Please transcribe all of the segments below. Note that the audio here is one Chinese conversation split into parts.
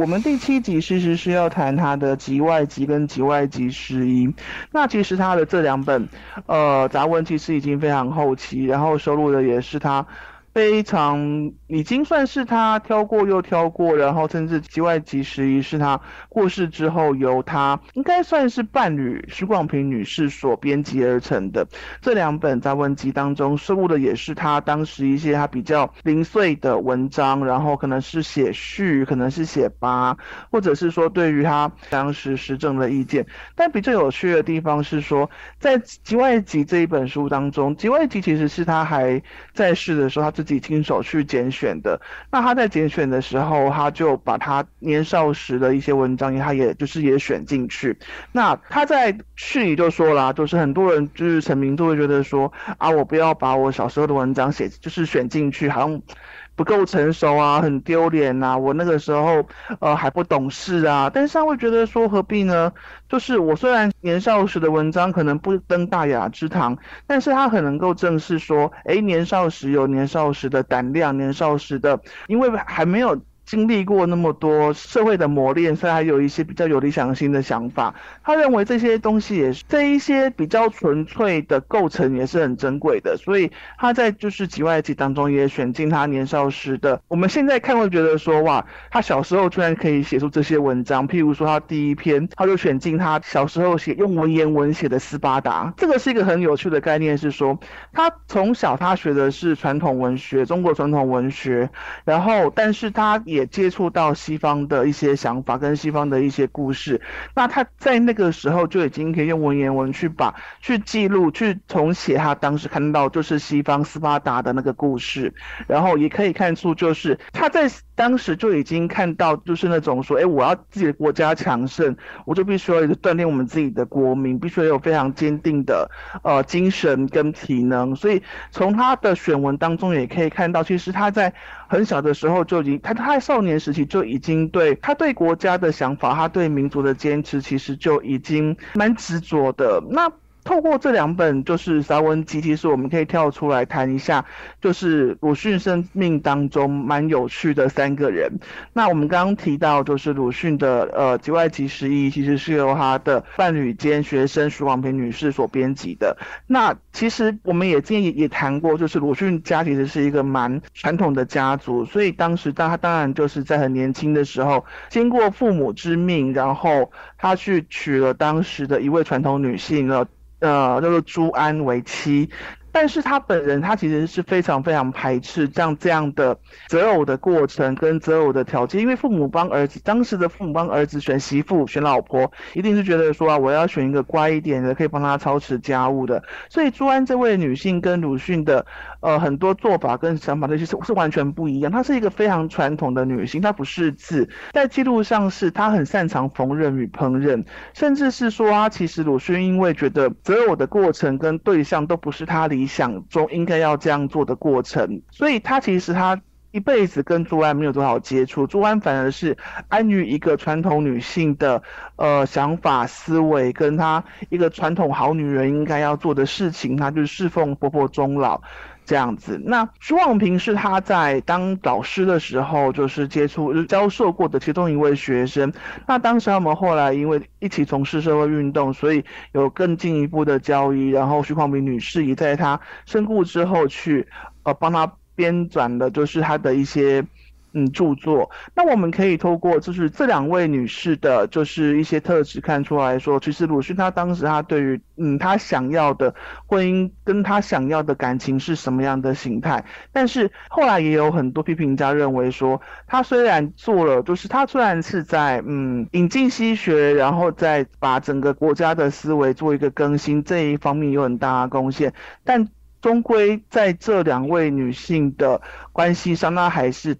我们第七集其实是要谈他的集外集跟集外集诗音。那其实他的这两本，呃，杂文其实已经非常后期，然后收录的也是他。非常已经算是他挑过又挑过，然后甚至集外集十一是他过世之后由他应该算是伴侣徐广平女士所编辑而成的这两本杂文集当中收录的也是他当时一些他比较零碎的文章，然后可能是写序，可能是写八，或者是说对于他当时时政的意见。但比较有趣的地方是说，在集外集这一本书当中，集外集其实是他还在世的时候他自。己亲手去拣选的，那他在拣选的时候，他就把他年少时的一些文章，他也就是也选进去。那他在序里就说了，就是很多人就是成名都会觉得说啊，我不要把我小时候的文章写，就是选进去，好像。不够成熟啊，很丢脸呐！我那个时候呃还不懂事啊，但是他会觉得说何必呢？就是我虽然年少时的文章可能不登大雅之堂，但是他很能够正视说，哎，年少时有年少时的胆量，年少时的，因为还没有。经历过那么多社会的磨练，所以还有一些比较有理想性的想法。他认为这些东西也是这一些比较纯粹的构成也是很珍贵的，所以他在就是集外集当中也选进他年少时的。我们现在看会觉得说哇，他小时候居然可以写出这些文章，譬如说他第一篇他就选进他小时候写用文言文写的斯巴达。这个是一个很有趣的概念，是说他从小他学的是传统文学，中国传统文学，然后但是他也。也接触到西方的一些想法跟西方的一些故事，那他在那个时候就已经可以用文言文去把去记录去重写他当时看到就是西方斯巴达的那个故事，然后也可以看出就是他在当时就已经看到就是那种说，哎，我要自己的国家强盛，我就必须要锻炼我们自己的国民，必须要有非常坚定的呃精神跟体能，所以从他的选文当中也可以看到，其实他在很小的时候就已经他他。少年时期就已经对他对国家的想法，他对民族的坚持，其实就已经蛮执着的。那。透过这两本就是杂文集，其实我们可以跳出来谈一下，就是鲁迅生命当中蛮有趣的三个人。那我们刚刚提到，就是鲁迅的呃集外集十一，其实是由他的伴侣兼学生徐广平女士所编辑的。那其实我们也建议也谈过，就是鲁迅家其实是一个蛮传统的家族，所以当时当他当然就是在很年轻的时候，经过父母之命，然后他去娶了当时的一位传统女性了。呃，叫做朱安为妻。但是他本人，他其实是非常非常排斥像这样的择偶的过程跟择偶的条件，因为父母帮儿子，当时的父母帮儿子选媳妇、选老婆，一定是觉得说啊，我要选一个乖一点的，可以帮他操持家务的。所以朱安这位女性跟鲁迅的呃很多做法跟想法，那些是是完全不一样。她是一个非常传统的女性，她不识字，在记录上是她很擅长缝纫与烹饪，甚至是说啊，其实鲁迅因为觉得择偶的过程跟对象都不是他理。理想中应该要这样做的过程，所以他其实他一辈子跟朱安没有多少接触，朱安反而是安于一个传统女性的呃想法思维，跟她一个传统好女人应该要做的事情，她就是侍奉婆婆终老。这样子，那徐广平是他在当老师的时候，就是接触教授过的其中一位学生。那当时他们后来因为一起从事社会运动，所以有更进一步的交易。然后徐广平女士也在他身故之后去，呃，帮他编纂的，就是他的一些。嗯，著作。那我们可以透过就是这两位女士的，就是一些特质看出来说，其实鲁迅他当时他对于嗯他想要的婚姻跟他想要的感情是什么样的形态。但是后来也有很多批评家认为说，他虽然做了，就是他虽然是在嗯引进西学，然后再把整个国家的思维做一个更新这一方面有很大的贡献，但终归在这两位女性的关系上，那还是。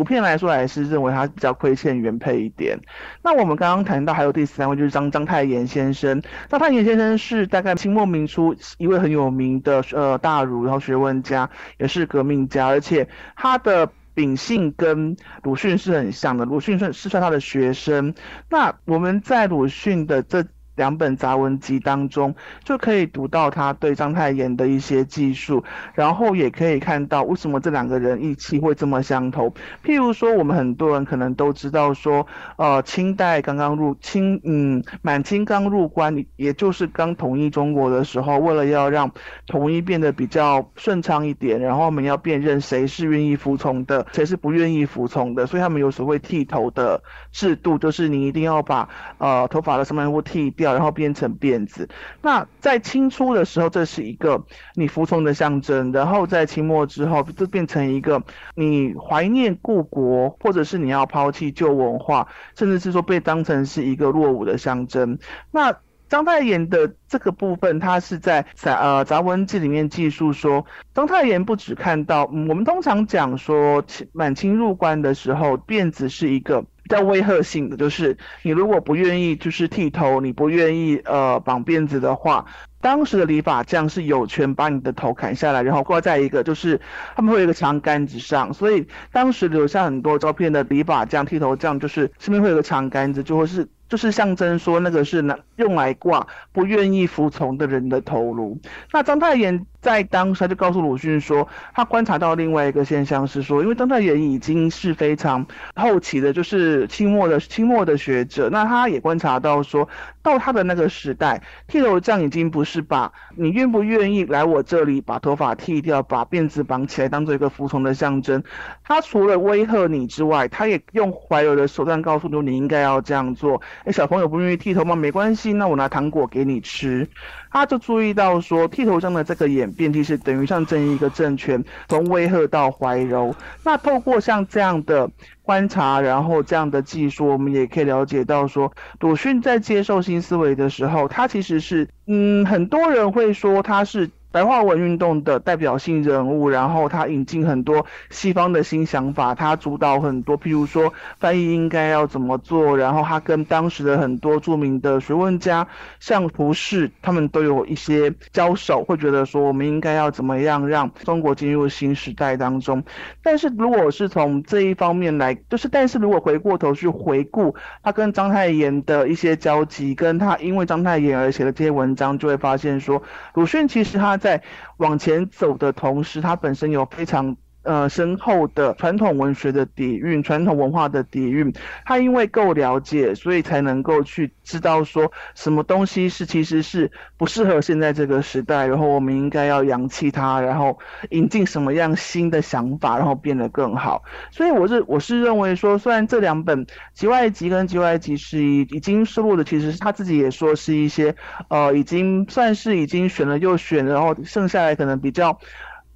普遍来说，还是认为他比较亏欠原配一点。那我们刚刚谈到还有第三位，就是张张太炎先生。张太炎先生是大概清末明初一位很有名的呃大儒，然后学问家，也是革命家，而且他的秉性跟鲁迅是很像的。鲁迅算是算他的学生。那我们在鲁迅的这两本杂文集当中，就可以读到他对章太炎的一些技术，然后也可以看到为什么这两个人意气会这么相投。譬如说，我们很多人可能都知道说，呃，清代刚刚入清，嗯，满清刚入关，也就是刚统一中国的时候，为了要让统一变得比较顺畅一点，然后我们要辨认谁是愿意服从的，谁是不愿意服从的，所以他们有所谓剃头的制度，就是你一定要把呃头发的上面部剃掉，然后变成辫子。那在清初的时候，这是一个你服从的象征，然后在清末之后，就变成一个你怀念故国，或者是你要抛弃旧文化，甚至是说被当成是一个落伍的象征。那章太炎的这个部分，他是在杂呃杂文记里面记述说，章太炎不只看到，我们通常讲说满清入关的时候，辫子是一个较威吓性的，就是你如果不愿意就是剃头，你不愿意呃绑辫子的话，当时的理发匠是有权把你的头砍下来，然后挂在一个就是他们会有一个长杆子上，所以当时留下很多照片的理发匠、剃头匠，就是身边会有个长杆子，就会是。就是象征说那个是拿用来挂不愿意服从的人的头颅。那章太炎在当时他就告诉鲁迅说，他观察到另外一个现象是说，因为章太炎已经是非常后期的，就是清末的清末的学者，那他也观察到说，到他的那个时代，剃头匠已经不是把你愿不愿意来我这里把头发剃掉，把辫子绑起来当做一个服从的象征。他除了威吓你之外，他也用怀柔的手段告诉你，你应该要这样做。哎，小朋友不愿意剃头吗？没关系，那我拿糖果给你吃。他就注意到说，剃头上的这个演变，其实等于象征一个政权从威吓到怀柔。那透过像这样的观察，然后这样的技术，我们也可以了解到说，鲁迅在接受新思维的时候，他其实是，嗯，很多人会说他是。白话文运动的代表性人物，然后他引进很多西方的新想法，他主导很多，譬如说翻译应该要怎么做，然后他跟当时的很多著名的学问家，像胡适，他们都有一些交手，会觉得说我们应该要怎么样让中国进入新时代当中。但是如果是从这一方面来，就是但是如果回过头去回顾他跟章太炎的一些交集，跟他因为章太炎而写的这些文章，就会发现说鲁迅其实他。在往前走的同时，它本身有非常呃深厚的传统文学的底蕴、传统文化的底蕴。他因为够了解，所以才能够去知道说什么东西是其实是不适合现在这个时代，然后我们应该要扬弃它，然后引进什么样新的想法，然后变得更好。所以我是我是认为说，虽然这两本《集外集》跟《集外集》是已已经收录的，其实他自己也说是一些呃已经算是已经选了又选，然后剩下来可能比较。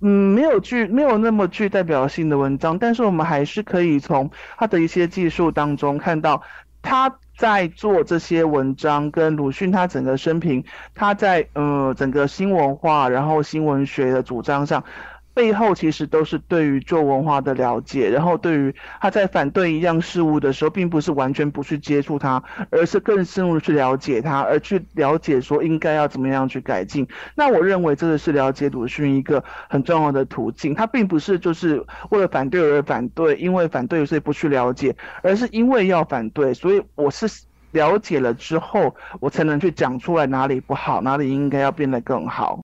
嗯，没有具没有那么具代表性的文章，但是我们还是可以从他的一些技术当中看到他在做这些文章，跟鲁迅他整个生平，他在呃整个新文化然后新文学的主张上。背后其实都是对于旧文化的了解，然后对于他在反对一样事物的时候，并不是完全不去接触它，而是更深入去了解它，而去了解说应该要怎么样去改进。那我认为这个是了解鲁迅一个很重要的途径。他并不是就是为了反对而反对，因为反对所以不去了解，而是因为要反对，所以我是了解了之后，我才能去讲出来哪里不好，哪里应该要变得更好。